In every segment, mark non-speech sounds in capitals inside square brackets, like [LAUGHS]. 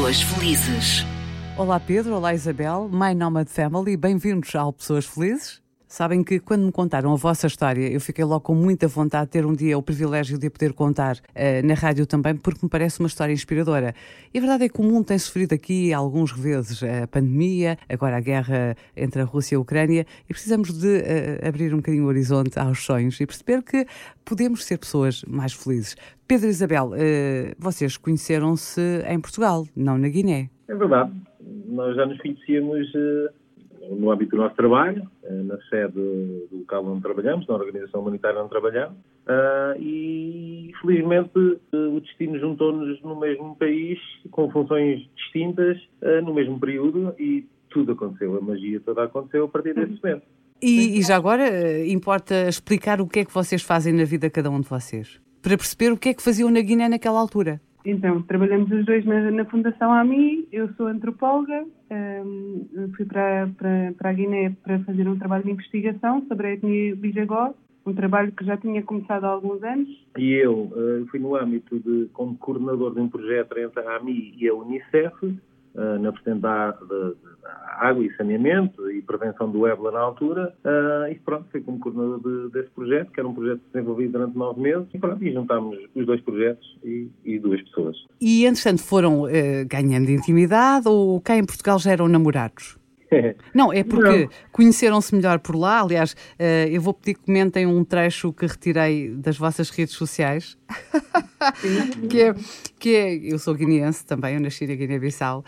Pessoas Felizes. Olá Pedro, olá Isabel, My Nomad Family, bem-vindos ao Pessoas Felizes. Sabem que quando me contaram a vossa história, eu fiquei logo com muita vontade de ter um dia o privilégio de a poder contar uh, na rádio também, porque me parece uma história inspiradora. E a verdade é que o mundo tem sofrido aqui alguns reveses a pandemia, agora a guerra entre a Rússia e a Ucrânia, e precisamos de uh, abrir um bocadinho o horizonte aos sonhos e perceber que podemos ser pessoas mais felizes. Pedro e Isabel, uh, vocês conheceram-se em Portugal, não na Guiné. É verdade. Nós já nos conhecíamos no âmbito do nosso trabalho, eh, na sede do local onde trabalhamos, na organização humanitária onde trabalhamos, ah, e felizmente o destino juntou-nos no mesmo país, com funções distintas, no mesmo período, e tudo aconteceu, a magia toda aconteceu a partir desse momento. E, e já agora eh, importa explicar o que é que vocês fazem na vida cada um de vocês, para perceber o que é que faziam na Guiné naquela altura. Então, trabalhamos os dois na, na Fundação AMI, eu sou antropóloga, um, fui para, para, para a Guiné para fazer um trabalho de investigação sobre a etnia Bijagó, um trabalho que já tinha começado há alguns anos. E eu uh, fui no âmbito de, como coordenador de um projeto entre a AMI e a Unicef, uh, na vertente da, da, água e saneamento e prevenção do ébola na altura. Uh, e pronto, fui como coordenador de, desse projeto, que era um projeto desenvolvido durante nove meses. E pronto, e juntámos os dois projetos e, e duas pessoas. E, entretanto, foram uh, ganhando intimidade ou cá em Portugal já eram namorados? [LAUGHS] Não, é porque conheceram-se melhor por lá. Aliás, uh, eu vou pedir que comentem um trecho que retirei das vossas redes sociais. [LAUGHS] que, é, que é, eu sou guineense também, eu nasci na Guiné-Bissau.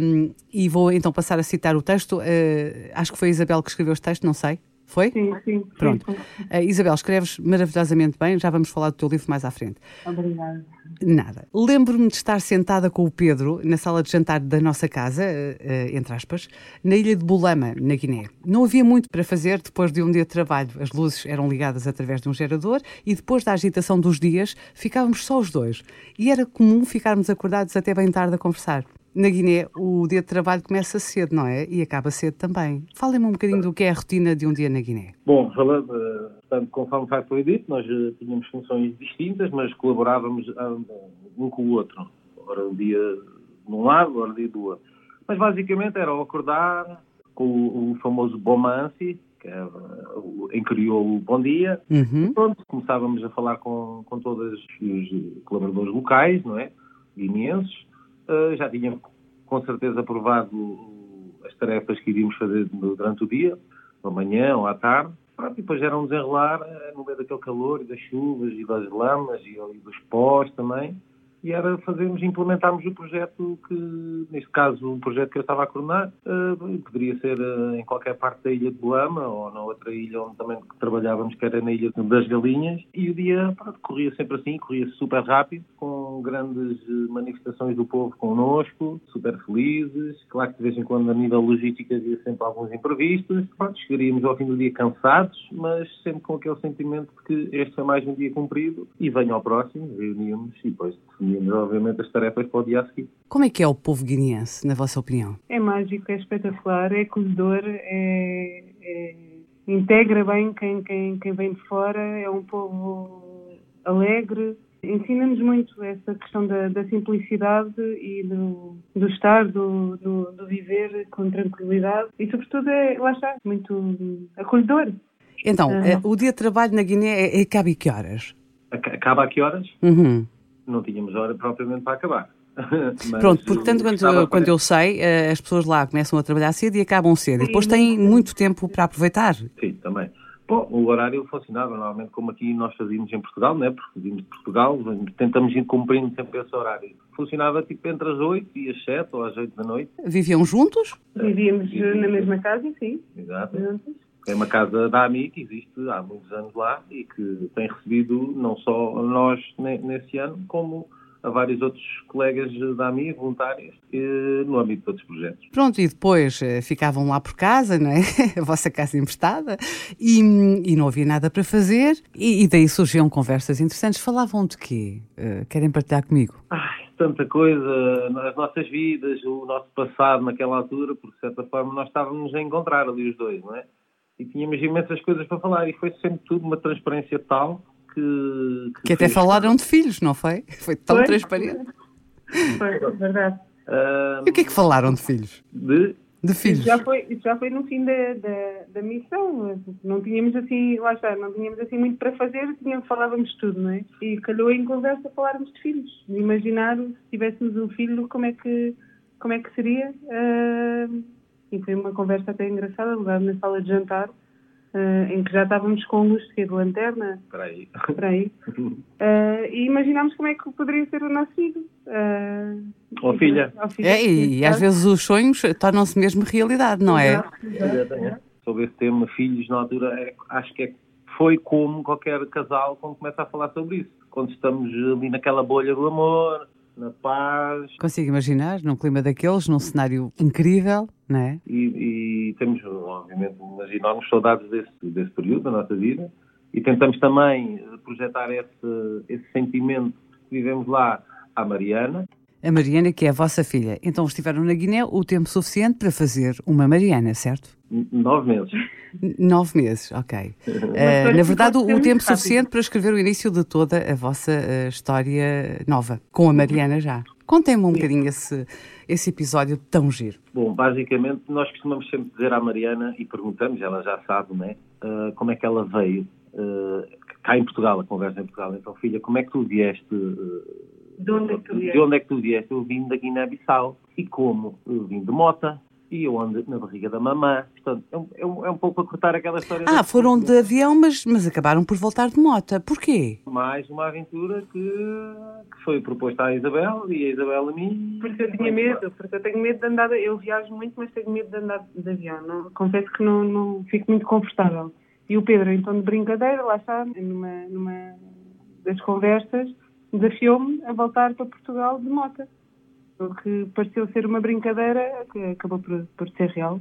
Um, e vou então passar a citar o texto. Uh, acho que foi a Isabel que escreveu este texto, não sei. Foi? Sim, sim. Pronto. Sim, uh, Isabel, escreves maravilhosamente bem, já vamos falar do teu livro mais à frente. Obrigada. Nada. Lembro-me de estar sentada com o Pedro na sala de jantar da nossa casa, uh, entre aspas, na ilha de Bulama, na Guiné. Não havia muito para fazer depois de um dia de trabalho. As luzes eram ligadas através de um gerador e depois da agitação dos dias ficávamos só os dois. E era comum ficarmos acordados até bem tarde a conversar na Guiné o dia de trabalho começa cedo, não é? E acaba cedo também. Falem-me um bocadinho do que é a rotina de um dia na Guiné. Bom, falando, portanto, conforme já foi dito, nós eh, tínhamos funções distintas, mas colaborávamos ah, um com o outro. Ora um dia de um lado, ora um dia do outro. Mas basicamente era acordar com o, famoso Bomansi, que é, em crioulo o Bom Dia. Uhum. Pronto, começávamos a falar com, com todos os colaboradores locais, não é? Guineenses uh, já tinha com certeza aprovado as tarefas que iríamos fazer durante o dia, amanhã ou à tarde. Pronto, e depois era um desenrolar eh, no meio daquele calor e das chuvas e das lamas e, e dos pós também e era fazermos, implementarmos o projeto que, neste caso, um projeto que eu estava a coordenar, uh, poderia ser uh, em qualquer parte da ilha de Boama ou na outra ilha onde também trabalhávamos, que era na ilha das Galinhas, e o dia pronto, corria sempre assim, corria super rápido, com grandes eh, manifestações do povo connosco, super felizes, claro que de vez em quando a nível logístico havia sempre alguns imprevistos, pronto, chegaríamos ao fim do dia cansados, mas sempre com aquele sentimento de que este é mais um dia cumprido e venho ao próximo, reuníamos e depois definimos definimos, obviamente, as tarefas para o dia a seguir. Como é que é o povo guineense, na vossa opinião? É mágico, é espetacular, é acolhedor, é, é, integra bem quem, quem, quem vem de fora, é um povo alegre, ensina-nos muito essa questão da, da simplicidade e do, do estar, do, do, do, viver com tranquilidade e, sobretudo, é, lá está, muito acolhedor. Então, uhum. o dia de trabalho na Guiné é, é, acaba a que horas? Acaba a que horas? Uhum não tínhamos hora propriamente para acabar. [LAUGHS] Pronto, porque tanto quanto, quando eu sei, eh, as pessoas lá começam a trabalhar cedo e acabam cedo. Sim, e depois têm muito tempo para aproveitar. Sim, também. Bom, o horário funcionava normalmente como aqui nós fazíamos em Portugal, né? porque fazíamos de Portugal, tentamos ir cumprindo sempre esse horário. Funcionava tipo entre as 8 e as 7 ou às 8 da noite. Viviam juntos? Vivíamos é, na mesma casa, sim. Exato. Juntos. É uma casa da AMI que existe há muitos anos lá e que tem recebido não só nós nesse ano, como a vários outros colegas da AMI, voluntários, no âmbito de outros projetos. Pronto, e depois eh, ficavam lá por casa, não é? [LAUGHS] A vossa casa emprestada, e, e não havia nada para fazer, e, e, daí surgiam conversas interessantes. Falavam de quê? Uh, querem partilhar comigo? Ai, tanta coisa, as nossas vidas, o nosso passado naquela altura, por certa forma nós estávamos a encontrar ali os dois, não é? E tínhamos imensas coisas para falar e foi sempre tudo uma transparência tal que... Que, que até falaram de filhos, não foi? Foi tão foi? transparente. Foi, [LAUGHS] verdade. Uh, e o que é que falaram de filhos? De, de filhos. Isso já foi, isso já foi no fim da, da, da, missão. Não tínhamos assim, lá está, não tínhamos assim muito para fazer, tínhamos, falávamos tudo, não é? E calhou em conversa falarmos de filhos. Imaginar se tivéssemos um filho, como é que, como é que seria. Uh, e foi uma conversa até engraçada, lugar na sala de jantar uh, em que já estávamos com luz de lanterna. Para aí. Para aí. Uh, [LAUGHS] e imaginámos como é que poderia ser o nosso filho. Uh, ou filha. Ou filha. É, e, e às vezes os sonhos tornam-se mesmo realidade, não é? Exatamente. Sobre esse tema, filhos, na altura, é, acho que é, foi como qualquer casal quando começa a falar sobre isso. Quando estamos ali naquela bolha do amor, na paz. Consigo imaginar, num clima daqueles, num cenário incrível, não é? E, e temos, obviamente, umas enormes saudades desse, desse período da nossa vida e tentamos também projetar esse, esse sentimento que vivemos lá à Mariana. A Mariana, que é a vossa filha. Então estiveram na Guiné o tempo suficiente para fazer uma Mariana, certo? Nove meses. Nove meses, ok. Uh, na verdade, o, tempo suficiente para escrever o início de toda a vossa uh, história nova, com a Mariana já. Contem-me um bocadinho esse, esse episódio tão giro. Bom, basicamente, nós costumamos sempre dizer à Mariana e perguntamos, ela já sabe, né, uh, como é que ela veio cá em Portugal, a conversa em Portugal. Então, filha, como é que tu vieste? de onde é que tu vieste? De onde é que tu vieste? Eu vim da Guiné-Bissau. E como? Eu vim de Mota e eu ando na barriga da mamã. Portanto, é um, é um, é um pouco a cortar aquela história. Ah, foram de avião, mas, mas acabaram por voltar de moto. Porquê? Mais uma aventura que, que foi proposta à Isabel e a Isabel a mim. Porque eu tinha medo, porque eu tenho medo de andar. Eu viajo muito, mas tenho medo de andar de avião. Não, confesso que não, não fico muito confortável. E o Pedro, então, de brincadeira, lá está, numa, numa das conversas, desafiou-me a voltar para Portugal de moto que pareceu ser uma brincadeira que acabou por, por ser real.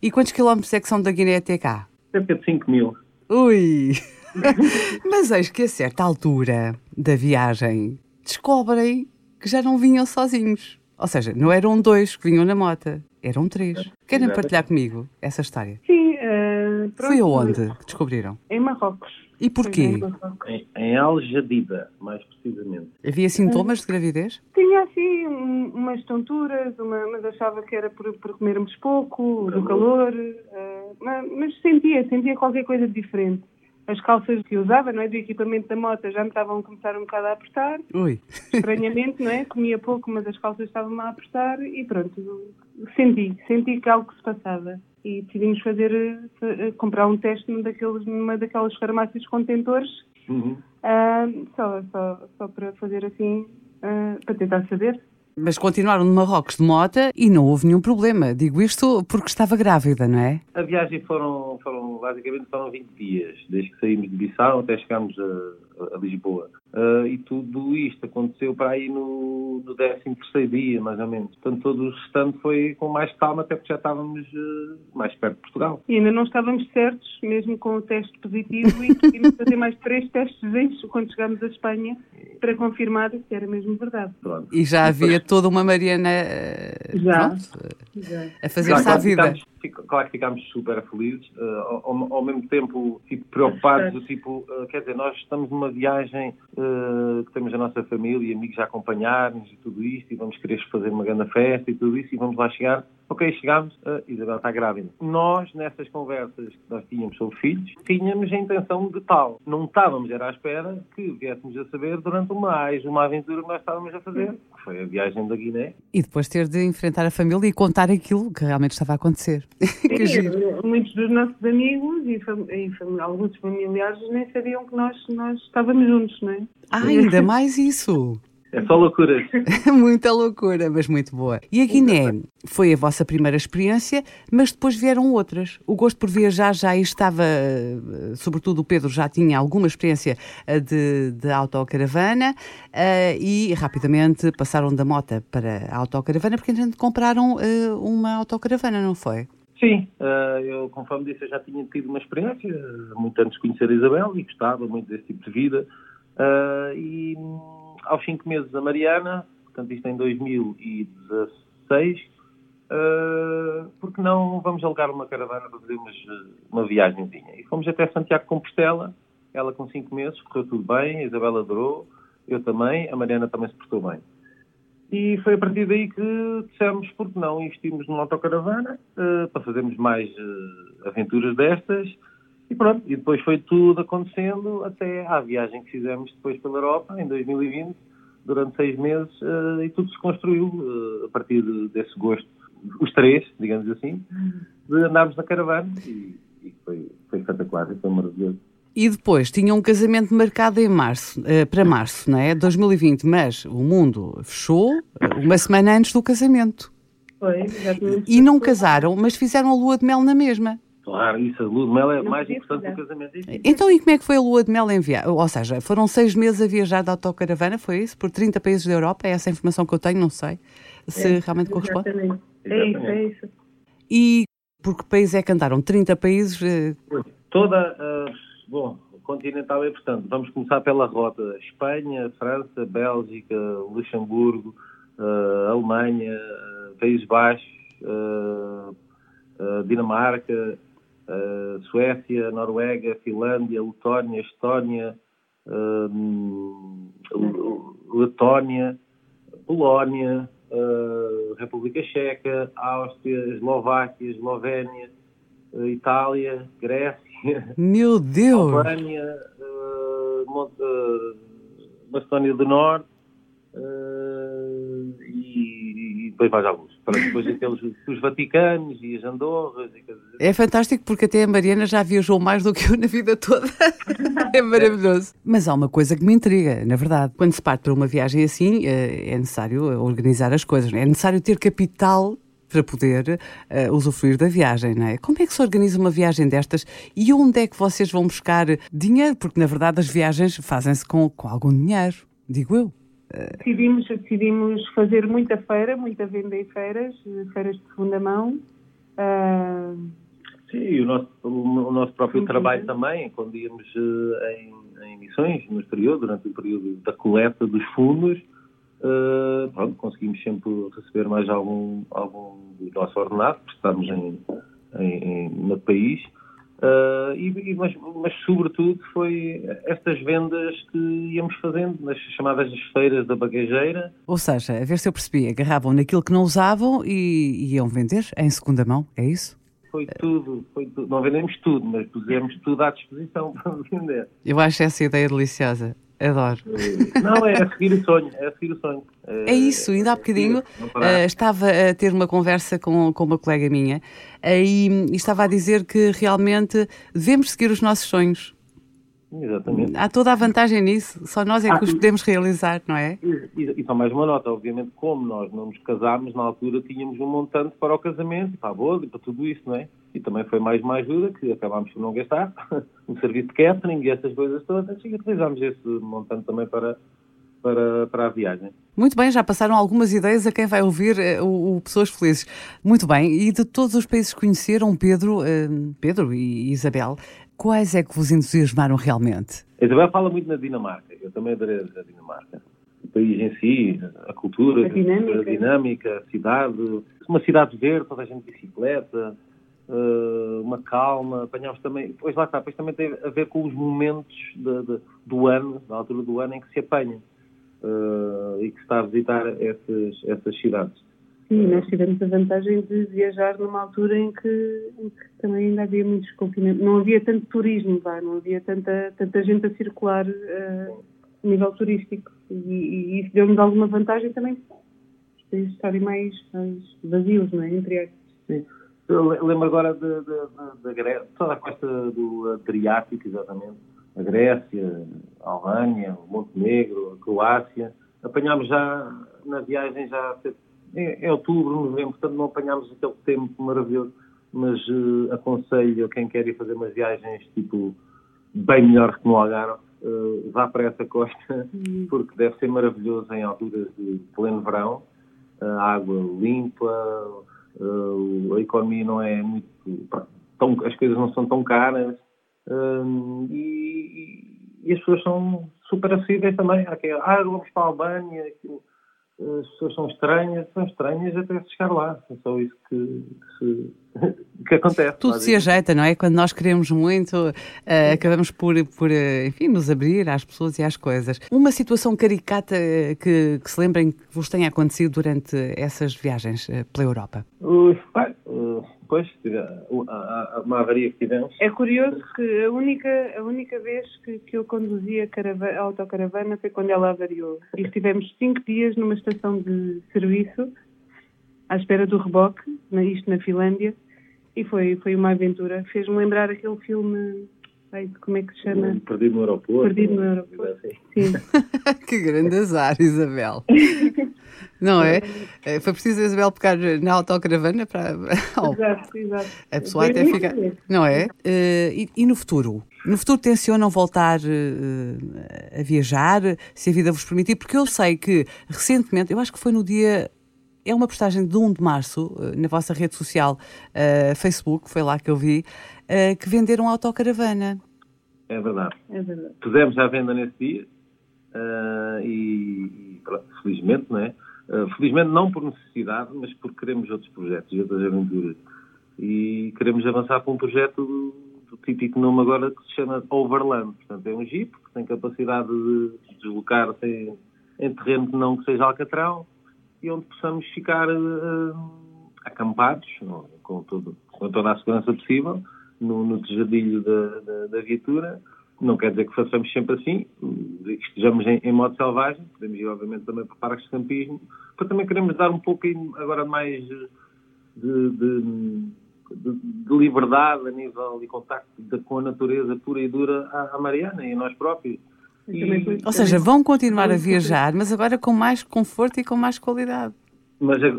E quantos quilómetros é que são da Guiné até cá? Cerca de 5 mil. Ui! [LAUGHS] Mas eis que a certa altura da viagem descobrem que já não vinham sozinhos. Ou seja, não eram dois que vinham na moto, eram três. Querem partilhar comigo essa história? Sim. Uh, Foi aonde que descobriram? Em Marrocos. E porquê? Em, em Aljadida, mais precisamente. Havia sintomas de gravidez? Tinha assim um, umas tonturas, uma, mas achava que era por, por comermos pouco, do calor, uh, mas, mas, sentia, sentia qualquer coisa diferente. As calças que usava, não é, do equipamento da moto já me estavam a começar um bocado a apertar. Ui. Estranhamente, não é? Comia pouco, mas as calças estavam a apertar e pronto, senti, senti que algo se passava e decidimos fazer, uh, comprar um teste numa daqueles, numa daquelas farmácias contentores, uhum. uh, só, só, só para fazer assim, uh, para tentar saber. Mas continuaram no Marrocos de mota e não houve nenhum problema. Digo isto porque estava grávida, não é? A viagem foram, foram basicamente foram 20 dias, desde que saímos de Bissau até chegámos a, a Lisboa. Uh, e tudo isto aconteceu para aí no, no 13 dia, mais ou menos. Portanto, todo o restante foi com mais calma, até porque já estávamos uh, mais perto de Portugal. E ainda não estávamos certos, mesmo com o teste positivo, e tivemos fazer mais três testes quando chegámos a Espanha para confirmar se era mesmo verdade. Pronto. E já havia toda uma Mariana já, pronto, já. a fazer-se à vida. Claro que ficámos super felizes, uh, ao, ao, mesmo tempo tipo, preocupados, tipo, quer dizer, nós estamos numa viagem que temos a nossa família e amigos a acompanhar-nos e tudo isto, e vamos querer fazer uma grande festa e tudo isso, e vamos lá chegar. Ok, chegámos, a Isabel está grávida. Nós, nessas conversas que nós tínhamos sobre filhos, tínhamos a intenção de tal. Não estávamos, era à espera que viéssemos a saber durante o mais uma aventura que nós estávamos a fazer, que foi a viagem da Guiné. E depois ter de enfrentar a família e contar aquilo que realmente estava a acontecer. [LAUGHS] Sim, muitos dos nossos amigos e, fam e fam alguns familiares nem sabiam que nós, nós estávamos juntos, não é? Ah, ainda mais isso. É só loucura. [LAUGHS] Muita loucura, mas muito boa. E a Guiné foi a vossa primeira experiência, mas depois vieram outras. O gosto por viajar já estava, sobretudo o Pedro já tinha alguma experiência eh, de, de autocaravana uh, e rapidamente passaram da moto para a autocaravana porque entretanto compraram uma autocaravana, não foi? Sim, eu, conforme disse, eu já tinha tido uma experiência, muito antes de conhecer a Isabel, e gostava muito desse tipo de vida. E aos cinco meses a Mariana, portanto isto em 2016, uh, porque não vamos alugar uma caravana para fazer uma viagemzinha. E fomos até Santiago de Compostela, ela com cinco meses, correu tudo bem, a Isabela adorou, eu também, a Mariana também se portou bem. E foi a partir daí que dissemos, porque não, investimos numa autocaravana uh, para fazermos mais uh, aventuras destas. E pronto, e depois foi tudo acontecendo até à viagem que fizemos depois pela Europa, em 2020, durante seis meses, uh, e tudo se construiu a partir de, desse gosto, os três, digamos assim, de andarmos na caravana. E, e foi, foi espetacular, foi maravilhoso. E depois tinha um casamento marcado em março, uh, para março, não é? 2020, mas o mundo fechou uma semana antes do casamento. Foi, exatamente. E não casaram, mas fizeram a lua de mel na mesma. Claro, isso, a lua de mel é não mais importante do casamento. Então, e como é que foi a lua de mel em viagem? Ou seja, foram seis meses a viajar de autocaravana, foi isso? Por 30 países da Europa? É essa a informação que eu tenho, não sei se é, realmente corresponde. Exatamente. É isso, é isso. E por que país é que andaram? 30 países? Eh, Toda. Uh Bom, continental é, portanto, vamos começar pela rota Espanha, França, Bélgica, Luxemburgo, uh, Alemanha, uh, Países Baixos, uh, Dinamarca, Suécia, Noruega, Finlândia, Letónia, Estónia, Letónia, Polónia, República Checa, Áustria, Eslováquia, Eslovénia, Itália, Grécia, meu Deus! Albânia, uh, uh, Macedónia do Norte uh, depois mais alguns. Para depois aqueles os Vaticanos e as Andorras. E é fantástico porque até a Mariana já viajou mais do que eu na vida toda. [LAUGHS] é maravilhoso. Mas há uma coisa que me intriga, na verdade. Quando se parte para uma viagem assim, é necessário organizar as coisas. É necessário ter capital para poder uh, usufruir da viagem, não é? Como é que se organiza uma viagem destas e onde é que vocês vão buscar dinheiro? Porque, na verdade, as viagens fazem-se com, com algum dinheiro, digo eu. Decidimos, decidimos fazer muita feira, muita venda em feiras, feiras de segunda mão. Uh... Sim, e o nosso, o, nosso próprio sim, trabalho sim. também, quando íamos uh, em, em missões no exterior, durante o período da coleta dos fundos, uh, pronto, conseguimos sempre receber mais algum, algum do nosso ordenado, porque estamos em, em, em, no país. Uh, e, mas, mas, sobretudo, foi estas vendas que íamos fazendo nas chamadas feiras da bagageira. Ou seja, a ver se eu percebi, agarravam naquilo que não usavam e, e iam vender em segunda mão, é isso? Foi tudo, foi tudo, não vendemos tudo, mas pusemos tudo à disposição [LAUGHS] para vender. Eu acho essa ideia deliciosa. Adoro. Não, é a seguir o sonho, é a seguir o sonho. É, é isso, ainda há bocadinho uh, estava a ter uma conversa com, com uma colega minha uh, e, e, estava a dizer que realmente devemos seguir os nossos sonhos. Exatamente. Há toda a vantagem nisso, só nós é que ah, os podemos realizar, não é? E, só mais uma nota, obviamente, como nós não nos casámos, na altura tínhamos um montante para o casamento, para a boda e para tudo isso, não é? E também foi mais uma ajuda que acabámos por não gastar, [LAUGHS] um serviço de catering e essas coisas todas, e utilizámos esse montante também para, para, para a viagem. Muito bem, já passaram algumas ideias a quem vai ouvir uh, o, o, Pessoas Felizes. Muito bem, e de todos os países que conheceram, Pedro, uh, Pedro e Isabel, quais é que vos entusiasmaram realmente? A Isabel fala muito na Dinamarca, eu também adorei a Dinamarca. O país em si, a cultura, a dinâmica, a, dinâmica, a cidade, uma cidade verde, toda a gente de bicicleta, uh, uma calma, apanhámos também, pois lá está, depois também tem a ver com os momentos de, de, do ano, da altura do ano em que se apanha uh, e que se está a visitar essas, essas cidades. Sim, nós tivemos a vantagem de viajar numa altura em que, em que também ainda havia muitos confinamentos. Não havia tanto turismo, vá, não havia tanta, tanta gente a circular uh, a nível turístico. E, e isso deu-nos alguma vantagem também estarem mais, mais vazios, não é? Entre aspas. Lembro agora da Grécia, toda a costa do Adriático, exatamente. A Grécia, a Albânia, o Montenegro, a Croácia. Apanhámos já na viagem já em, outubro, novembro, portanto não apanhámos aquele tempo maravilhoso, mas uh, aconselho a quem quer ir fazer umas viagens tipo bem melhor que no Algarve, uh, vá para essa costa, porque deve ser maravilhoso em alturas de pleno verão, água limpa, uh, a economia não é muito. Tão, as coisas não são tão caras uh, e, e, as pessoas são super acessíveis também. Há ah, vamos para a Albânia, as pessoas são estranhas, são estranhas até chegar lá. É só isso que, que, [LAUGHS] que acontece. Tudo se ajeita, não é? Quando nós queremos muito, uh, acabamos por, por uh, enfim, nos abrir às pessoas e às coisas. Uma situação caricata eh, que, que se lembrem que vos tenha acontecido durante essas viagens pela Europa? Uh, Pois, uma avaria que tivemos. É curioso que a única, a única vez que, que eu conduzi a, a autocaravana foi quando ela avariou. E estivemos cinco dias numa estação de serviço, à espera do reboque, isto na Finlândia, e foi, foi uma aventura. Fez-me lembrar aquele filme como é que se chama? Perdido no aeroporto. Perdido no aeroporto. Sim. [LAUGHS] que grande azar, Isabel. [LAUGHS] Não é? é? Foi preciso a Isabel pegar na autocaravana para. [LAUGHS] Oh. Exato, exato. A pessoa até fica. Não é? Uh, e, e, no futuro? No futuro tencionam voltar uh, a viajar, se a vida vos permitir? Porque eu sei que recentemente, eu acho que foi no dia é uma postagem de 1 de março eh, na vossa rede social uh, Facebook, foi lá que eu vi, uh, que venderam autocaravana. É verdade. É verdade. Pusemos à venda nesse dia uh, e, felizmente, não é? Felizmente não por necessidade, mas porque queremos outros projetos e outras aventuras. E queremos avançar para um projeto do, típico nome agora que se chama Overland. Portanto, é um Jeep que tem capacidade de deslocar-se em, em terreno que não que seja alcatrão e onde possamos ficar uh, acampados, com, todo, com, toda a segurança possível, no, no tejadilho da, da, da, viatura. Não quer dizer que façamos sempre assim, que estejamos em, em, modo selvagem, podemos ir, obviamente, também para parques de campismo, porque também queremos dar um pouco agora mais de, de, de, de liberdade a nível de contacto com a natureza pura e dura à, à Mariana e a nós próprios. E, ou seja, vão continuar a viajar, mas agora com mais conforto e com mais qualidade. Mas, é,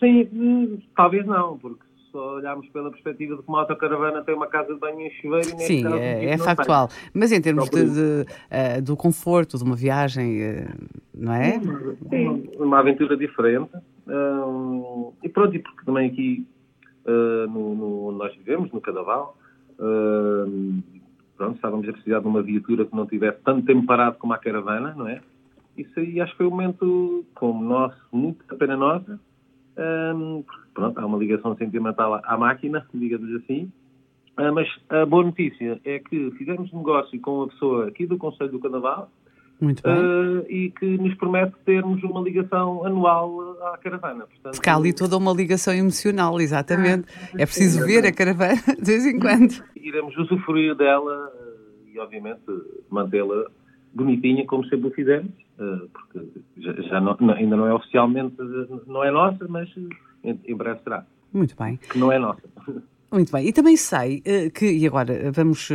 sim, talvez não, porque se olharmos pela perspectiva de que uma autocaravana tem uma casa de banho e chuveiro... Sim, caso, é, é factual. Tem. Mas em termos de, de, uh, do conforto de uma viagem, uh, não é? Sim, uma aventura diferente. Uh, e pronto, e porque também aqui uh, no, no, nós vivemos, no Cadaval, pronto, estávamos a precisar de uma viatura que não tivesse tanto tempo parado como a caravana, não é? Isso aí acho que foi um momento, como nosso, muito a pena nossa. Um, pronto, há uma ligação sentimental à máquina, digamos assim. Uh, mas a boa notícia é que fizemos negócio com uma pessoa aqui do Conselho do bem. Uh, e que nos promete termos uma ligação anual à caravana. Portanto, Porque há ali toda uma ligação emocional, exatamente. Ah, é preciso ver a caravana [LAUGHS] de vez em quando. Iremos usufruir dela e, obviamente, mantê-la bonitinha, como sempre o fizemos, uh, porque já, já não, ainda não é oficialmente, não é nossa, mas em, em breve será. Muito bem. Que não é nossa. Muito bem. E também sei uh, que, e agora vamos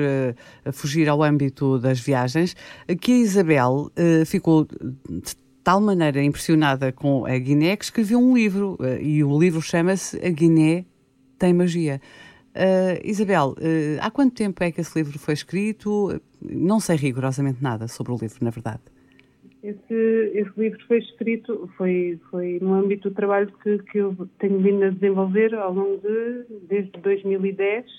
fugir ao âmbito das viagens, que a Isabel ficou de tal maneira impressionada com a Guiné que escreveu um livro, e o livro chama-se A Guiné Tem Magia. Isabel, há quanto tempo é que esse livro foi escrito? Não sei rigorosamente nada sobre o livro, na verdade. Esse, esse livro foi escrito, foi, foi no âmbito do trabalho que, que eu tenho vindo a desenvolver ao longo de, desde 2010, uh,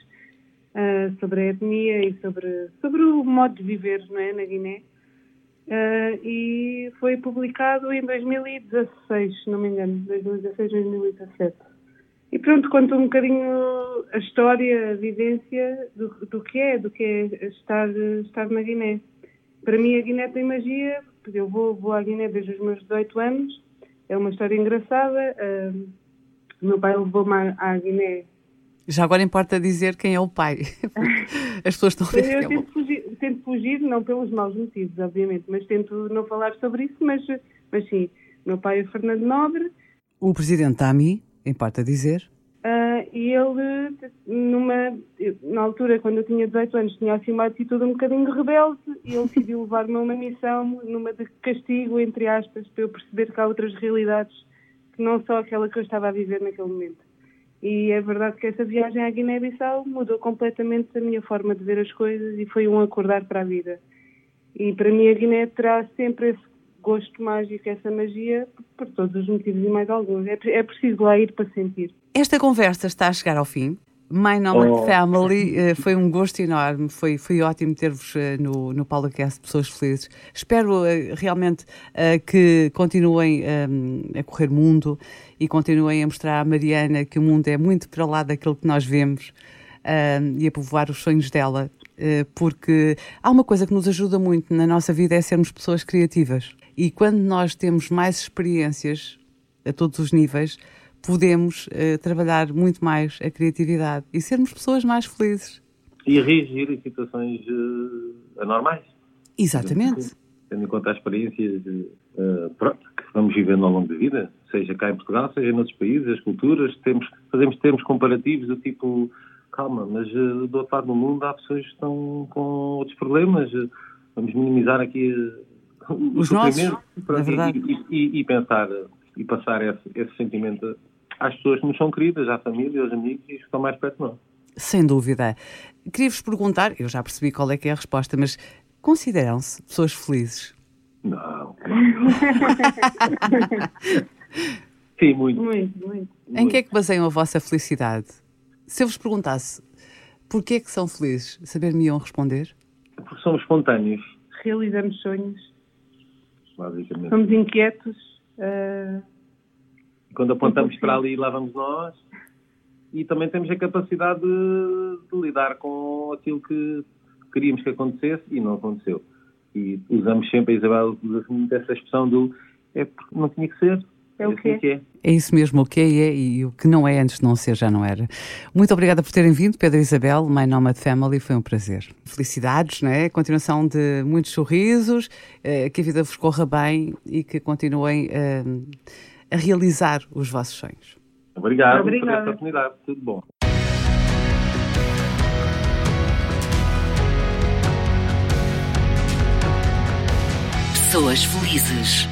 ah, sobre a etnia e sobre, sobre o modo de viver não é, na Guiné. Uh, e foi publicado em 2016, se não me engano, 2016, 2017. E pronto, conta um bocadinho a história, a vivência do, do que é, do que é estar, estar na Guiné. Para mim a Guiné tem magia eu vou, vou à Guiné desde os meus 18 anos, é uma história engraçada. Uh, meu pai levou-me à, à Guiné. Já agora importa dizer quem é o pai. [LAUGHS] As pessoas estão a ver. Eu é tento fugir, tento fugir, não pelos maus motivos, obviamente, mas tento não falar sobre isso, mas, mas sim, meu pai é Fernando Nobre. O presidente Tami, importa dizer. Uh, e ele, numa, na altura, quando eu tinha 18 anos, tinha assim uma atitude um bocadinho rebelde e ele decidiu [LAUGHS] levar-me a uma missão, numa de castigo, entre aspas, para eu perceber que há outras realidades que não só aquela que eu estava a viver naquele momento. E é verdade que essa viagem à Guiné-Bissau mudou completamente a minha forma de ver as coisas e foi um acordar para a vida. E para mim a Guiné terá sempre esse gosto mágico, essa magia, por todos os motivos e mais alguns. É, é preciso lá ir para sentir. Esta conversa está a chegar ao fim. My Nomad oh. Family, uh, foi um gosto enorme, foi, foi ótimo ter-vos uh, no, no podcast Pessoas Felizes. Espero uh, realmente que continuem a correr mundo e continuem a mostrar à Mariana que o mundo é muito para lá daquilo que nós vemos e a povoar os sonhos dela, porque há uma coisa que nos ajuda muito na nossa vida é sermos pessoas criativas. E quando nós temos mais experiências a todos os níveis, podemos uh, trabalhar muito mais a criatividade e sermos pessoas mais felizes. E reagir em situações uh, anormais. Exatamente. Tendo em conta as experiências uh, pronto, que vamos vivendo ao longo da vida, seja cá em Portugal, seja em outros países, as culturas, temos, fazemos termos comparativos do tipo, calma, mas uh, do outro lado do mundo há pessoas que estão com outros problemas, vamos minimizar aqui os nossos, é e, e, e, pensar e passar esse, esse sentimento às pessoas que nos são queridas, à família, aos amigos e que estão mais perto de nós. Sem dúvida. Queria-vos perguntar, eu já percebi qual é que é a resposta, mas consideram-se pessoas felizes? Não. [LAUGHS] Sim, muito. Muito, muito. Em que é que baseiam a vossa felicidade? Se eu vos perguntasse porquê é que são felizes, saber-me-iam responder? Porque somos espontâneos. Realizamos sonhos. Basicamente. Somos inquietos. Uh quando apontamos para ali, lá vamos nós. E também temos a capacidade de, de lidar com aquilo que queríamos que acontecesse e não aconteceu. E usamos sempre, a Isabel usa muito essa expressão do é porque não tinha que ser. É o que é. isso mesmo, o que é, e o que não é antes de não ser já não era. Muito obrigada por terem vindo, Pedro e Isabel, My Nomad Family, foi um prazer. Felicidades, não é? Continuação de muitos sorrisos, eh, que a vida vos corra bem e que continuem. Eh, a realizar os vossos sonhos. Obrigado Obrigada. por esta oportunidade. Tudo bom. Pessoas felizes